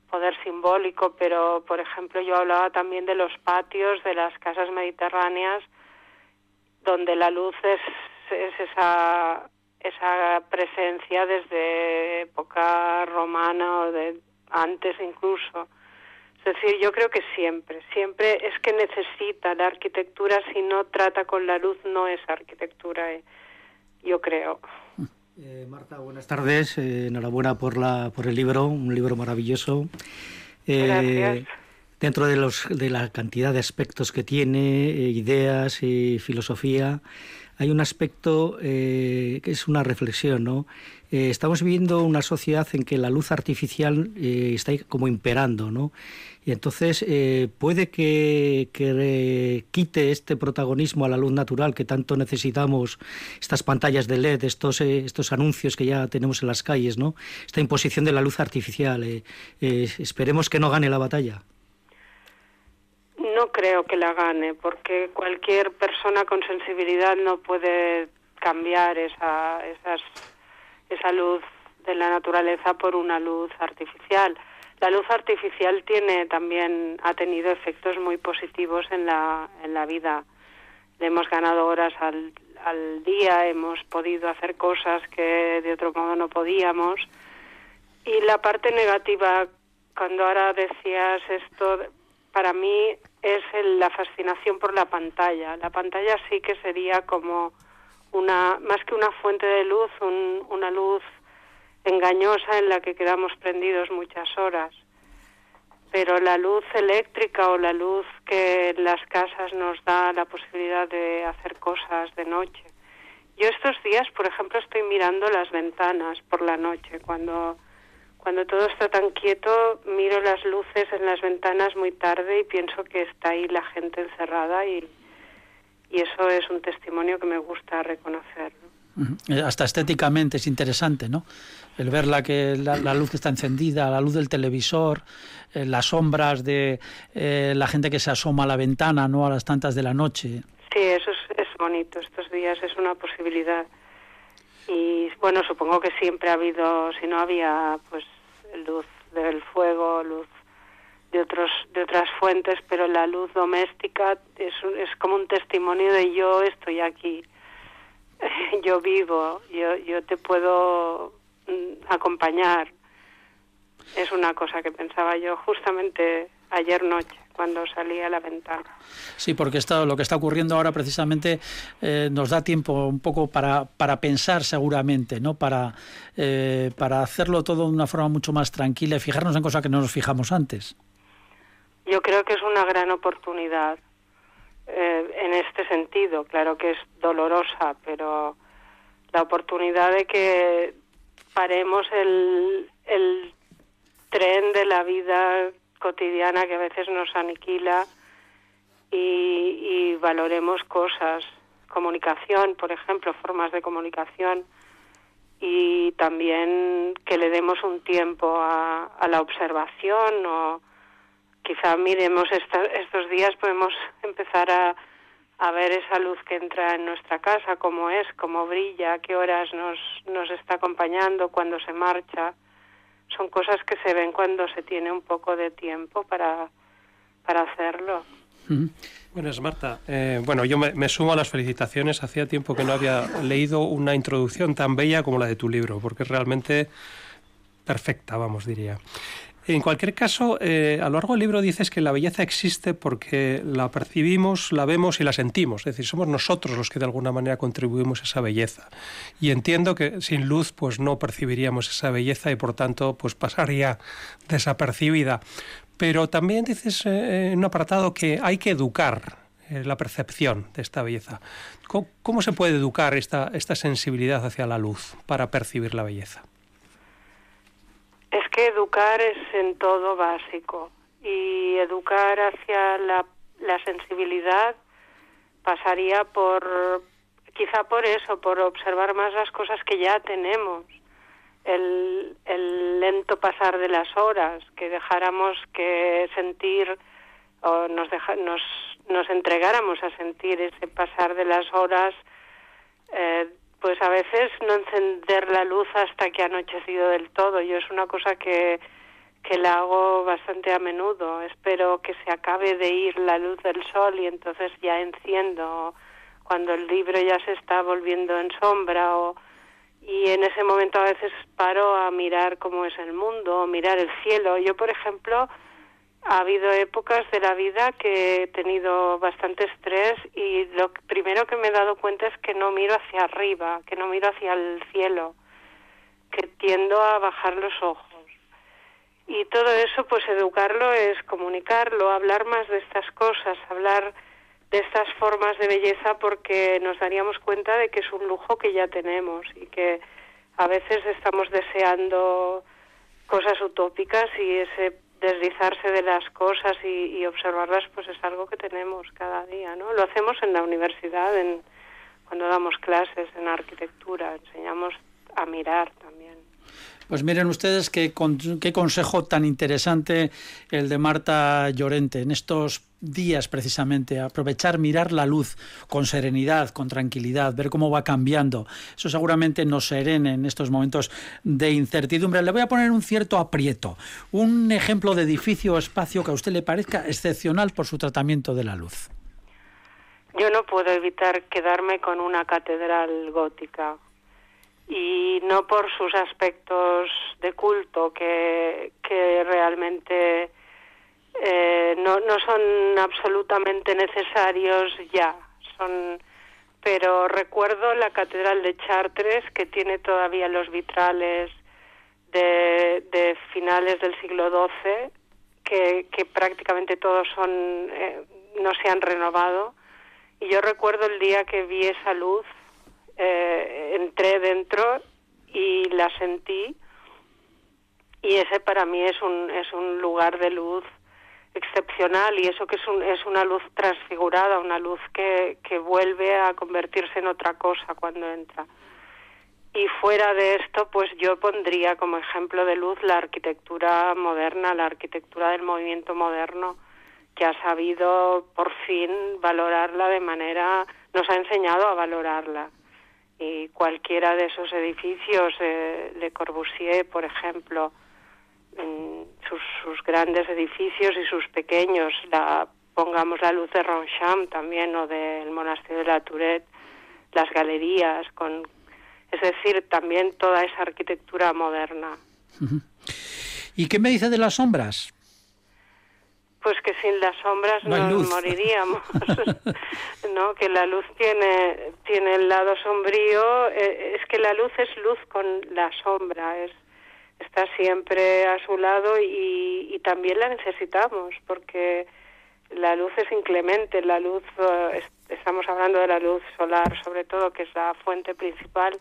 poder simbólico, pero por ejemplo yo hablaba también de los patios de las casas mediterráneas, donde la luz es, es esa, esa presencia desde época romana o de antes incluso. Es decir, yo creo que siempre, siempre es que necesita la arquitectura, si no trata con la luz, no es arquitectura. Eh yo creo. Eh, Marta, buenas tardes. Eh, enhorabuena por, la, por el libro, un libro maravilloso. Eh, Gracias. Dentro de, los, de la cantidad de aspectos que tiene, eh, ideas y filosofía, hay un aspecto que es una reflexión, ¿no? Estamos viviendo una sociedad en que la luz artificial está como imperando, ¿no? Y entonces eh, puede que, que, quite este protagonismo a la luz natural que tanto necesitamos, estas pantallas de LED, estos, eh, estos anuncios que ya tenemos en las calles, ¿no? Esta imposición de la luz artificial. Eh, eh, esperemos que no gane la batalla. No creo que la gane, porque cualquier persona con sensibilidad no puede cambiar esa, esas, esa luz de la naturaleza por una luz artificial. La luz artificial tiene también ha tenido efectos muy positivos en la en la vida. Le hemos ganado horas al, al día, hemos podido hacer cosas que de otro modo no podíamos. Y la parte negativa, cuando ahora decías esto, para mí es el, la fascinación por la pantalla. La pantalla sí que sería como una más que una fuente de luz, un, una luz engañosa en la que quedamos prendidos muchas horas. Pero la luz eléctrica o la luz que en las casas nos da la posibilidad de hacer cosas de noche Yo estos días, por ejemplo, estoy mirando las ventanas por la noche, cuando cuando todo está tan quieto, miro las luces en las ventanas muy tarde y pienso que está ahí la gente encerrada y, y eso es un testimonio que me gusta reconocer. Hasta estéticamente es interesante, ¿no? El ver la, que, la, luz que está encendida, la luz del televisor, eh, las sombras de eh, la gente que se asoma a la ventana, ¿no? A las tantas de la noche. Sí, eso es, es bonito. Estos días es una posibilidad. Y bueno, supongo que siempre ha habido, si no había, pues luz del fuego, luz de otros de otras fuentes, pero la luz doméstica es es como un testimonio de yo estoy aquí, yo vivo, yo yo te puedo acompañar. Es una cosa que pensaba yo justamente ayer noche cuando salí a la ventana. Sí, porque esto, lo que está ocurriendo ahora precisamente eh, nos da tiempo un poco para, para pensar seguramente, ¿no? Para, eh, para hacerlo todo de una forma mucho más tranquila y fijarnos en cosas que no nos fijamos antes. Yo creo que es una gran oportunidad eh, en este sentido. Claro que es dolorosa, pero la oportunidad de que paremos el, el tren de la vida cotidiana que a veces nos aniquila y, valoremos cosas, comunicación, por ejemplo, formas de comunicación y también que le demos un tiempo a, la observación o quizá miremos estos días podemos empezar a, a ver esa luz que entra en nuestra casa, cómo es, cómo brilla, a qué horas nos, nos está acompañando, cuando se marcha son cosas que se ven cuando se tiene un poco de tiempo para, para hacerlo. Buenas, Marta. Eh, bueno, yo me, sumo a las felicitaciones. Hacía tiempo que no había leído una introducción tan bella como la de tu libro, porque es realmente perfecta, vamos, diría. En cualquier caso, eh, a lo largo del libro dices que la belleza existe porque la percibimos, la vemos y la sentimos. Es decir, somos nosotros los que de alguna manera contribuimos a esa belleza. Y entiendo que sin luz pues no percibiríamos esa belleza y por tanto pues pasaría desapercibida. Pero también dices eh, en un apartado que hay que educar eh, la percepción de esta belleza. ¿Cómo, se puede educar esta sensibilidad hacia la luz para percibir la belleza? Es que educar es en todo básico y educar hacia la, sensibilidad pasaría por, quizá por eso, por observar más las cosas que ya tenemos, el, el lento pasar de las horas, que dejáramos que sentir o nos, nos, nos entregáramos a sentir ese pasar de las horas eh, pues a veces no encender la luz hasta que ha anochecido del todo. Yo es una cosa que, que la hago bastante a menudo. Espero que se acabe de ir la luz del sol y entonces ya enciendo cuando el libro ya se está volviendo en sombra o y en ese momento a veces paro a mirar cómo es el mundo, mirar el cielo. Yo, por ejemplo, ha habido épocas de la vida que he tenido bastante estrés y lo primero que me he dado cuenta es que no miro hacia arriba, que no miro hacia el cielo, que tiendo a bajar los ojos. Y todo eso, pues educarlo es comunicarlo, hablar más de estas cosas, hablar de estas formas de belleza porque nos daríamos cuenta de que es un lujo que ya tenemos y que a veces estamos deseando cosas utópicas y ese deslizarse de las cosas y, observarlas pues es algo que tenemos cada día no lo hacemos en la universidad en cuando damos clases en arquitectura enseñamos a mirar también pues miren ustedes qué, qué consejo tan interesante el de Marta Llorente en estos días precisamente, aprovechar, mirar la luz con serenidad, con tranquilidad, ver cómo va cambiando. Eso seguramente nos serene en estos momentos de incertidumbre. Le voy a poner un cierto aprieto, un ejemplo de edificio o espacio que a usted le parezca excepcional por su tratamiento de la luz. Yo no puedo evitar quedarme con una catedral gótica y no por sus aspectos de culto que, que realmente eh, no, no son absolutamente necesarios ya, son pero recuerdo la catedral de Chartres que tiene todavía los vitrales de, de finales del siglo XII que, que prácticamente todos son eh, no se han renovado. Y yo recuerdo el día que vi esa luz eh, entré dentro y la sentí. Y ese para mí es un es un lugar de luz excepcional y eso que es un, es una luz transfigurada una luz que, que vuelve a convertirse en otra cosa cuando entra. Y fuera de esto pues yo pondría como ejemplo de luz la arquitectura moderna la arquitectura del movimiento moderno que ha sabido por fin valorarla de manera nos ha enseñado a valorarla y cualquiera de esos edificios eh, de Corbusier, por ejemplo, sus, sus, grandes edificios y sus pequeños, la, pongamos la luz de Roncham también o del monasterio de la Tourette, las galerías, con, es decir, también toda esa arquitectura moderna. ¿Y qué me dice de las sombras? Pues que sin las sombras no nos moriríamos, ¿no? Que la luz tiene tiene el lado sombrío, eh, es que la luz es luz con la sombra, es está siempre a su lado y, y también la necesitamos porque la luz es inclemente, la luz eh, estamos hablando de la luz solar sobre todo que es la fuente principal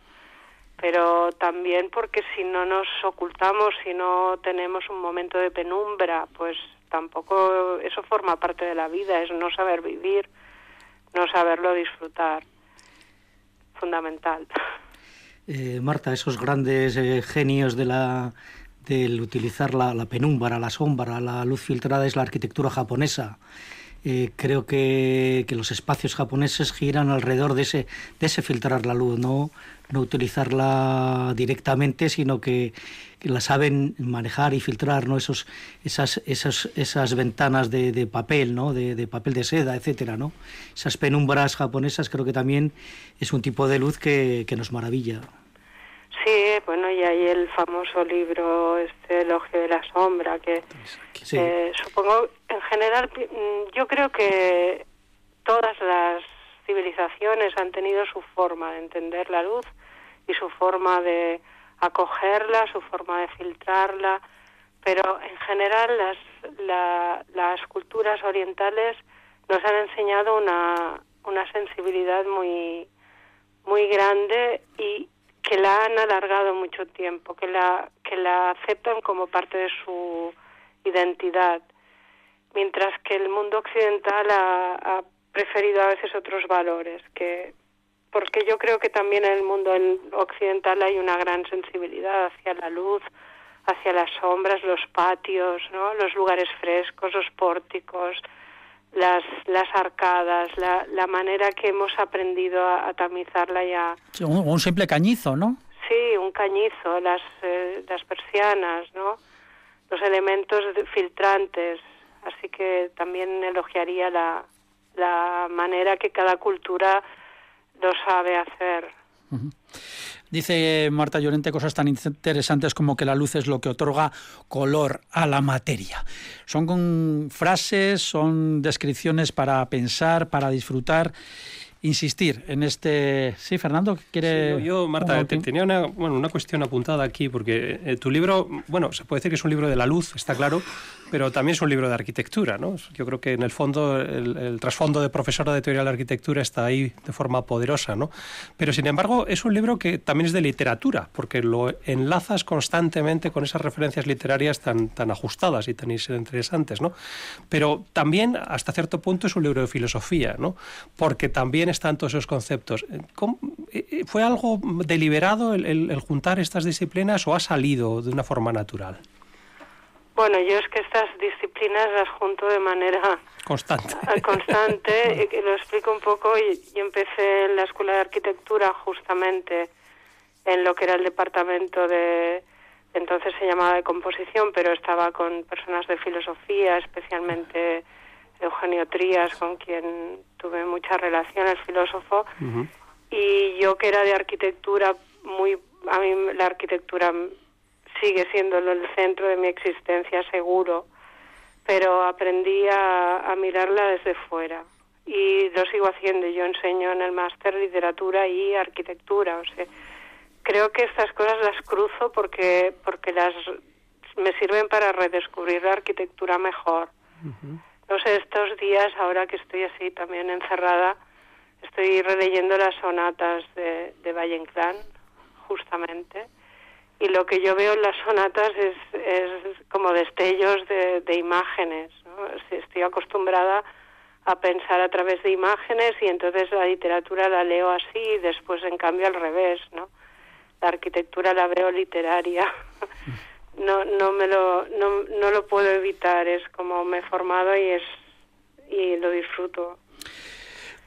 pero también porque si no nos ocultamos, si no tenemos un momento de penumbra, pues tampoco eso forma parte de la vida, es no saber vivir, no saberlo disfrutar. Fundamental. Eh, Marta, esos grandes eh, genios de la del utilizar la, la, penumbra, la sombra, la luz filtrada es la arquitectura japonesa. Eh, creo que, que, los espacios japoneses giran alrededor de ese, de ese filtrar la luz, no, no utilizarla directamente, sino que, la saben manejar y filtrar, ¿no? Esos, esas, esas, esas ventanas de, de papel, ¿no? De, de, papel de seda, etcétera, ¿no? Esas penumbras japonesas creo que también es un tipo de luz que, que nos maravilla. Sí, bueno, y hay el famoso libro, este Elogio de la Sombra, que sí. eh, supongo, en general, mm, yo creo que todas las civilizaciones han tenido su forma de entender la luz y su forma de acogerla, su forma de filtrarla, pero en general las, la, las culturas orientales nos han enseñado una, sensibilidad muy, muy grande y que la han alargado mucho tiempo, que la, que la aceptan como parte de su identidad, mientras que el mundo occidental ha, ha preferido a veces otros valores que porque yo creo que también en el mundo occidental hay una gran sensibilidad hacia la luz, hacia las sombras, los patios, ¿no? los lugares frescos, los pórticos, las, las arcadas, la, la manera que hemos aprendido a, a tamizarla ya. Sí, un, un, simple cañizo, ¿no? Sí, un cañizo, las, eh, las persianas, ¿no? los elementos filtrantes. Así que también elogiaría la, la manera que cada cultura lo sabe hacer. Dice Marta Llorente cosas tan interesantes como que la luz es lo que otorga color a la materia. Son frases, son descripciones para pensar, para disfrutar insistir en este. Sí, Fernando, quiere. Sí, yo, Marta, te, tenía una, bueno, una cuestión apuntada aquí, porque eh, tu libro, bueno, se puede decir que es un libro de la luz, está claro, pero también es un libro de arquitectura, ¿no? Yo creo que en el fondo, el, el trasfondo de profesora de teoría de la arquitectura está ahí de forma poderosa, ¿no? Pero sin embargo, es un libro que también es de literatura, porque lo enlazas constantemente con esas referencias literarias tan, tan ajustadas y tan interesantes, ¿no? Pero también, hasta cierto punto, es un libro de filosofía, ¿no? Porque también están todos esos conceptos. ¿Cómo, ¿Fue algo deliberado el, el, el juntar estas disciplinas o ha salido de una forma natural? Bueno, yo es que estas disciplinas las junto de manera constante. constante y lo explico un poco. Y, yo empecé en la Escuela de Arquitectura justamente en lo que era el departamento de, entonces se llamaba de composición, pero estaba con personas de filosofía, especialmente Eugenio Trías, con quien tuve mucha relación, el filósofo, uh -huh. y yo que era de arquitectura, muy a mí la arquitectura sigue siendo el centro de mi existencia seguro, pero aprendí a, a mirarla desde fuera y lo sigo haciendo. Yo enseño en el máster literatura y arquitectura, o sea, creo que estas cosas las cruzo porque porque las me sirven para redescubrir la arquitectura mejor. Uh -huh. No sé, estos días, ahora que estoy así también encerrada, estoy releyendo las sonatas de, de Valle Inclán, justamente, y lo que yo veo en las sonatas es, es como destellos de, de imágenes. ¿no? Estoy acostumbrada a pensar a través de imágenes y entonces la literatura la leo así y después en cambio al revés, ¿no? La arquitectura la veo literaria. No, no me lo, no, no lo puedo evitar, es como me he formado y es y lo disfruto.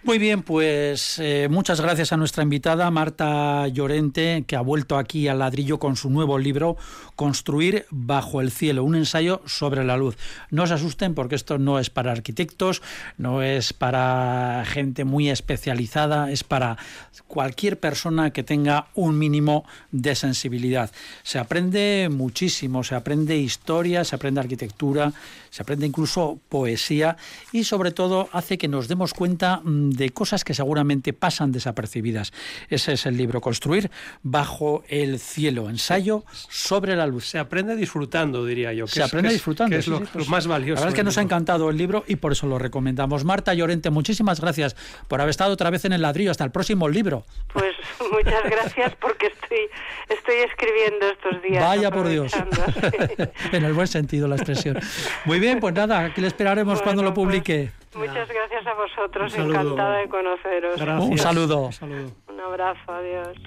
Muy bien, pues eh, muchas gracias a nuestra invitada Marta Llorente, que ha vuelto aquí al ladrillo con su nuevo libro, Construir bajo el cielo, un ensayo sobre la luz. No se asusten porque esto no es para arquitectos, no es para gente muy especializada, es para cualquier persona que tenga un mínimo de sensibilidad. Se aprende muchísimo, se aprende historia, se aprende arquitectura, se aprende incluso poesía y sobre todo hace que nos demos cuenta mm, de cosas que seguramente pasan desapercibidas. Ese es el libro, Construir bajo el cielo, ensayo sobre la Se aprende disfrutando, diría yo. Se aprende disfrutando. Que es lo, pues, más valioso. La verdad es que nos ha encantado el libro y por eso lo recomendamos. Marta Llorente, muchísimas gracias por haber estado otra vez en el ladrillo. Hasta el próximo libro. Pues muchas gracias porque estoy, estoy escribiendo estos días. Vaya por Dios. en el buen sentido la expresión. Muy bien, pues nada, aquí le esperaremos bueno, cuando lo publique. Pues, muchas gracias a vosotros, encantada de conoceros. Gracias. Un saludo. Un saludo. Un abrazo, adiós.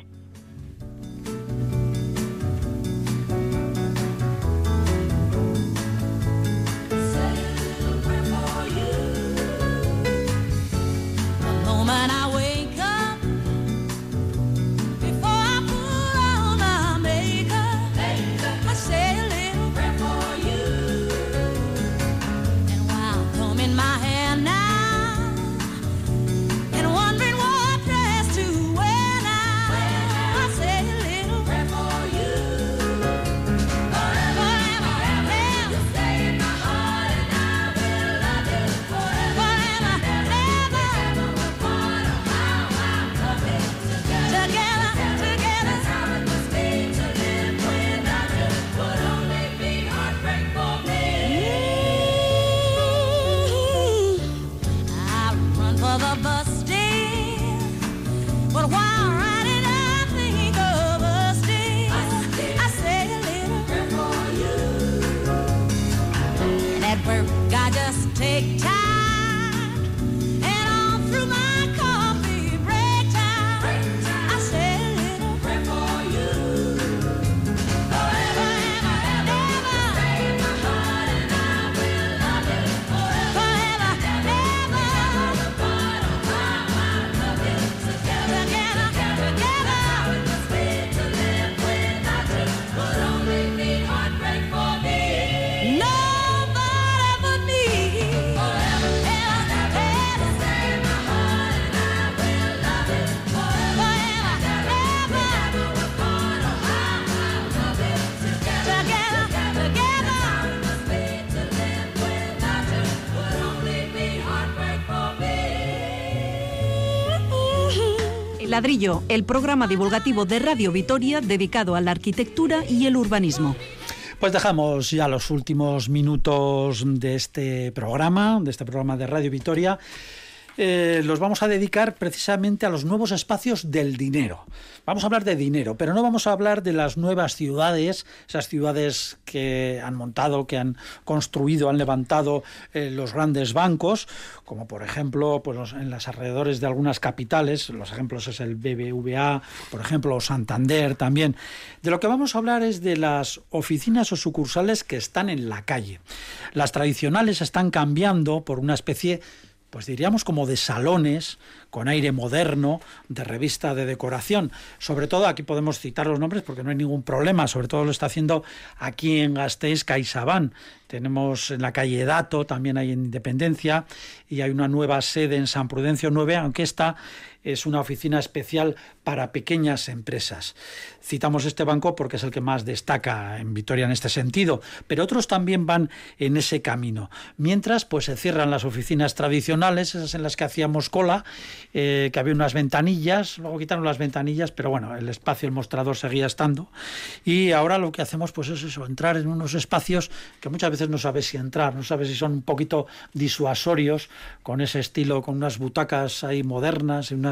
moment I Ladrillo, el programa divulgativo de Radio Vitoria dedicado a la arquitectura y el urbanismo. Pues dejamos ya los últimos minutos de este programa, de este programa de Radio Vitoria. Eh, los vamos a dedicar precisamente a los nuevos espacios del dinero. Vamos a hablar de dinero, pero no vamos a hablar de las nuevas ciudades, esas ciudades que han montado, que han construido, han levantado eh, los grandes bancos, como por ejemplo pues, en los alrededores de algunas capitales, los ejemplos es el BBVA, por ejemplo, Santander también. De lo que vamos a hablar es de las oficinas o sucursales que están en la calle. Las tradicionales están cambiando por una especie pues diríamos como de salones con aire moderno, de revista de decoración. Sobre todo aquí podemos citar los nombres porque no hay ningún problema, sobre todo lo está haciendo aquí en Gasteiz CaixaBank. Tenemos en la calle Dato, también hay en Independencia y hay una nueva sede en San Prudencio 9, aunque esta es una oficina especial para pequeñas empresas. Citamos este banco porque es el que más destaca en Vitoria en este sentido, pero otros también van en ese camino. Mientras, pues se cierran las oficinas tradicionales esas en las que hacíamos cola, eh, que había unas ventanillas, luego quitaron las ventanillas, pero bueno, el espacio, el mostrador seguía estando. Y ahora lo que hacemos pues es eso, entrar en unos espacios que muchas veces no sabes si entrar, no sabes si son un poquito disuasorios, con ese estilo, con unas butacas ahí modernas y unas,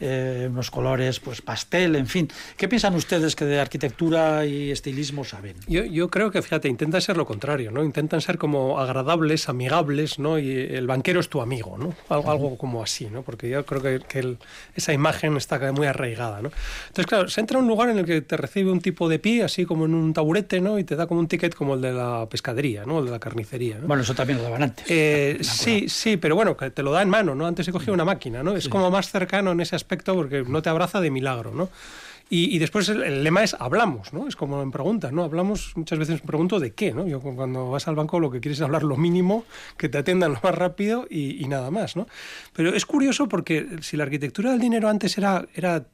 eh, unos colores pues pastel, en fin. ¿Qué piensan ustedes que de arquitectura y estilismo saben? Yo, yo creo que, fíjate, intentan ser lo contrario, ¿no? Intentan ser como agradables, amigables, ¿no? Y el banquero es tu amigo, ¿no? Algo, algo como así, ¿no? Porque yo creo que, que el- esa imagen está muy arraigada, ¿no? Entonces, claro, se entra a un lugar en el que te recibe un tipo de pie, así como en un taburete, ¿no? Y te da como un ticket como el de la pescadería, ¿no? El de la carnicería, ¿no? Bueno, eso también lo daban antes. Eh, sí, sí, pero bueno, que te lo da en mano, ¿no? Antes se cogía una máquina, ¿no? Es como más cercano en ese aspecto porque no te abraza de milagro, ¿no? Y, y después el, el lema es hablamos, ¿no? Es como en preguntas, ¿no? Hablamos, muchas veces me pregunto de qué, ¿no? Yo cu- cuando vas al banco lo que quieres es hablar lo mínimo, que te atiendan lo más rápido y, y nada más, ¿no? Pero es curioso porque si la arquitectura del dinero antes era, era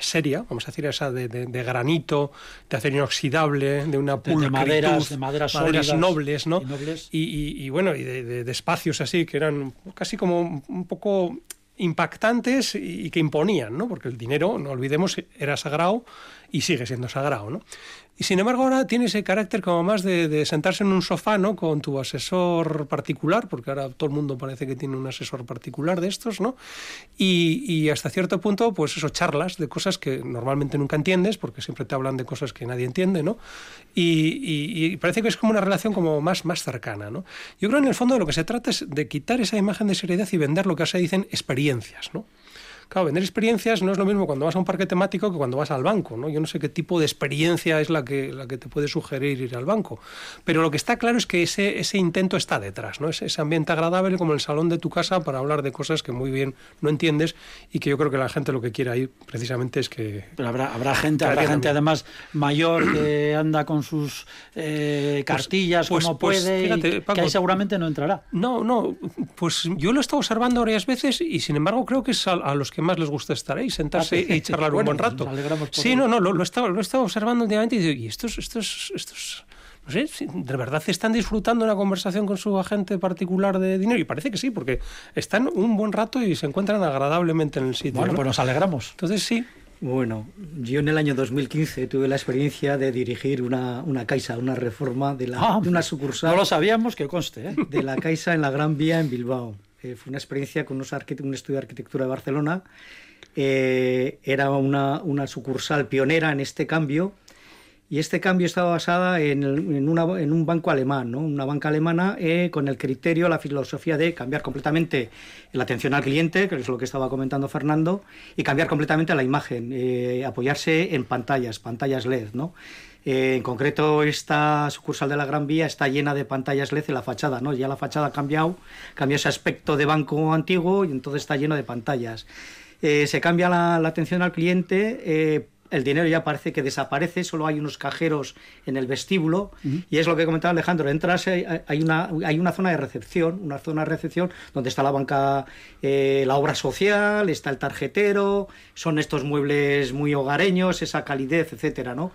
seria, vamos a decir, esa de, de- de granito, de acero inoxidable, de una de pulcritud, maderas- de maderas sólidas nobles, ¿no? y nobles. Y, bueno, y de, de- de espacios así que eran casi como un poco impactantes y, que imponían, ¿no? Porque el dinero, no olvidemos, era sagrado y sigue siendo sagrado, ¿no? Y sin embargo ahora tiene ese carácter como más de, sentarse en un sofá, ¿no? Con tu asesor particular, porque ahora todo el mundo parece que tiene un asesor particular de estos, ¿no? Y, y hasta cierto punto, pues eso, charlas de cosas que normalmente nunca entiendes, porque siempre te hablan de cosas que nadie entiende, ¿no? Y, y- y parece que es como una relación como más, más cercana, ¿no? Yo creo en el fondo de lo que se trata es de quitar esa imagen de seriedad y vender lo que se dicen experiencias, ¿no? Claro, vender experiencias no es lo mismo cuando vas a un parque temático que cuando vas al banco, ¿no? Yo no sé qué tipo de experiencia es la que, la que te puede sugerir ir al banco. Pero lo que está claro es que ese, ese intento está detrás, ¿no? Ese, ese ambiente agradable como el salón de tu casa para hablar de cosas que muy bien no entiendes y que yo creo que la gente lo que quiere ir precisamente es que... Pero habrá, habrá gente, Que habrá gente además mayor que anda con sus eh, cartillas pues- como pues, puede, y fíjate, que Paco, ahí seguramente no entrará. No, no, pues yo lo he estado observando varias veces y sin embargo creo que es a, a los que más les gusta estar ahí, sentarse Ah, y charlar bueno, un buen pues rato. nos Sí, no, no, lo, lo he estado, lo he estado observando últimamente y digo, ¿y estos, estos, estos, no sé, de verdad están disfrutando una conversación con su agente particular de dinero? Y parece que sí, porque están un buen rato y se encuentran agradablemente en el sitio. Bueno, ¿no? pues nos alegramos. Entonces sí, Bueno, yo en el año 2015 tuve la experiencia de dirigir una, una Caixa, una reforma de, la, Ah, de una sucursal No lo sabíamos, que conste. ¿eh? de la Caixa en la Gran Vía en Bilbao. Eh, fue una experiencia con un estudio de arquitectura de Barcelona. Eh, era una, sucursal pionera en este cambio y este cambio estaba basada en, un banco alemán, ¿no? una banca alemana eh, con el criterio, la filosofía de cambiar completamente la atención al cliente, que es lo que estaba comentando Fernando, y cambiar completamente la imagen, apoyarse en pantallas, pantallas LED. ¿no? Eh, en concreto, esta sucursal de la Gran Vía está llena de pantallas LED en la fachada, ¿no? Ya la fachada ha cambiado, cambió ese aspecto de banco antiguo y entonces está lleno de pantallas. Eh, se cambia la, la atención al cliente, eh, el dinero ya parece que desaparece, solo hay unos cajeros en el vestíbulo y es lo que comentaba Alejandro, entras, hay, hay una, hay una zona de recepción, una zona de recepción donde está la banca, eh, la obra social, está el tarjetero, son estos muebles muy hogareños, esa calidez, etcétera, ¿no?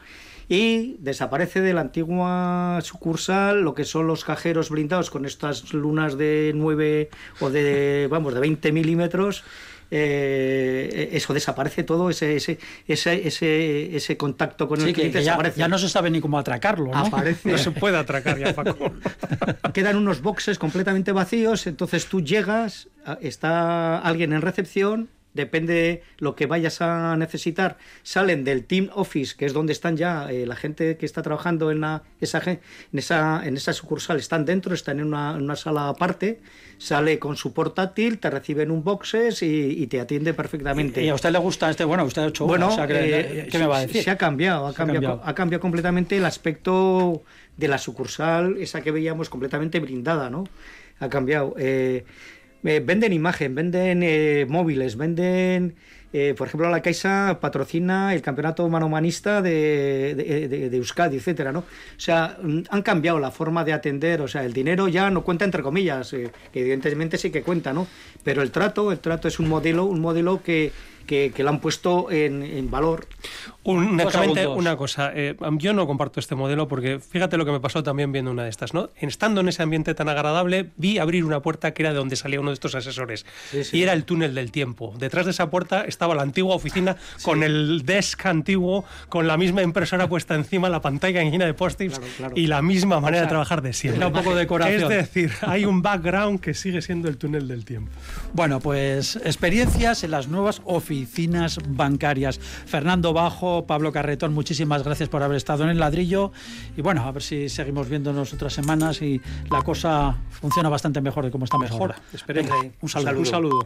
Y desaparece de la antigua sucursal lo que son los cajeros blindados con estas lunas de 9 o de vamos de 20 milímetros eh, eso desaparece todo ese ese ese ese, ese contacto con Sí, el cliente que ya, desaparece ya no se sabe ni cómo atracarlo, ¿no? aparece no se puede atracar ya, Paco. quedan unos boxes completamente vacíos, entonces tú llegas, está alguien en recepción, depende lo que vayas a necesitar, salen del team office, que es donde están ya eh, la gente que está trabajando en, la- esa, en, esa, en esa sucursal, están dentro, están en una, en una sala aparte, sale con su portátil, te reciben un boxes y, y te atiende perfectamente. Y a usted le gusta este, bueno, usted ha hecho Bueno, o sea, que- eh, ¿qué me va a decir? Se ha cambiado, ha cambiado, cambiado. ha cambiado completamente el aspecto de la sucursal, esa que veíamos completamente blindada, ¿no? Ha cambiado. Eh, eh, venden imagen, venden eh, móviles, venden, eh, por ejemplo, la Caixa patrocina el campeonato manomanista de, de, de- de Euskadi, etcétera, ¿no? O sea, mm, han cambiado la forma de atender, o sea, el dinero ya no cuenta entre comillas, eh, evidentemente sí que cuenta, ¿no? Pero el trato, el trato es un modelo, un modelo que que, que lo han puesto en, en valor. Únicamente una cosa, eh, yo no comparto este modelo porque fíjate lo que me pasó también viendo una de estas, ¿no? Estando en ese ambiente tan agradable, vi abrir una puerta que era de donde salía uno de estos asesores Sí, sí. y era el túnel del tiempo. Detrás de esa puerta estaba la antigua oficina con el desk antiguo, con la misma impresora puesta encima, la pantalla llena de post-its Claro, claro. y la misma manera sea, de trabajar de siempre. era un poco decoración. Es decir, hay un background que sigue siendo el túnel del tiempo. Bueno, pues experiencias en las nuevas oficinas bancarias. Fernando Bajo, Pablo Carretón, muchísimas gracias por haber estado en el ladrillo. Y bueno, a ver si seguimos viéndonos otras semanas y la cosa funciona bastante mejor de cómo está mejor. Esperemos. un saludo. Un saludo.